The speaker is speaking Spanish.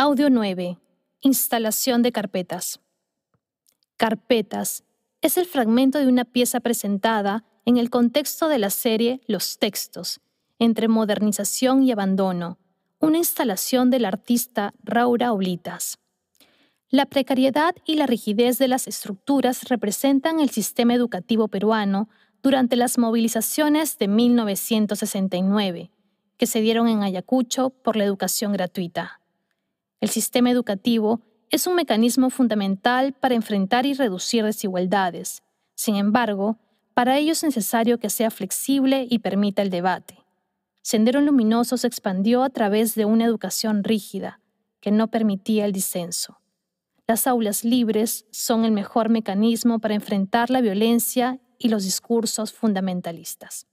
Audio 9. Instalación de carpetas. Carpetas es el fragmento de una pieza presentada en el contexto de la serie Los textos, entre modernización y abandono, una instalación del artista Raura Oblitas. La precariedad y la rigidez de las estructuras representan el sistema educativo peruano durante las movilizaciones de 1969, que se dieron en Ayacucho por la educación gratuita. El sistema educativo es un mecanismo fundamental para enfrentar y reducir desigualdades. Sin embargo, para ello es necesario que sea flexible y permita el debate. Sendero Luminoso se expandió a través de una educación rígida, que no permitía el disenso. Las aulas libres son el mejor mecanismo para enfrentar la violencia y los discursos fundamentalistas.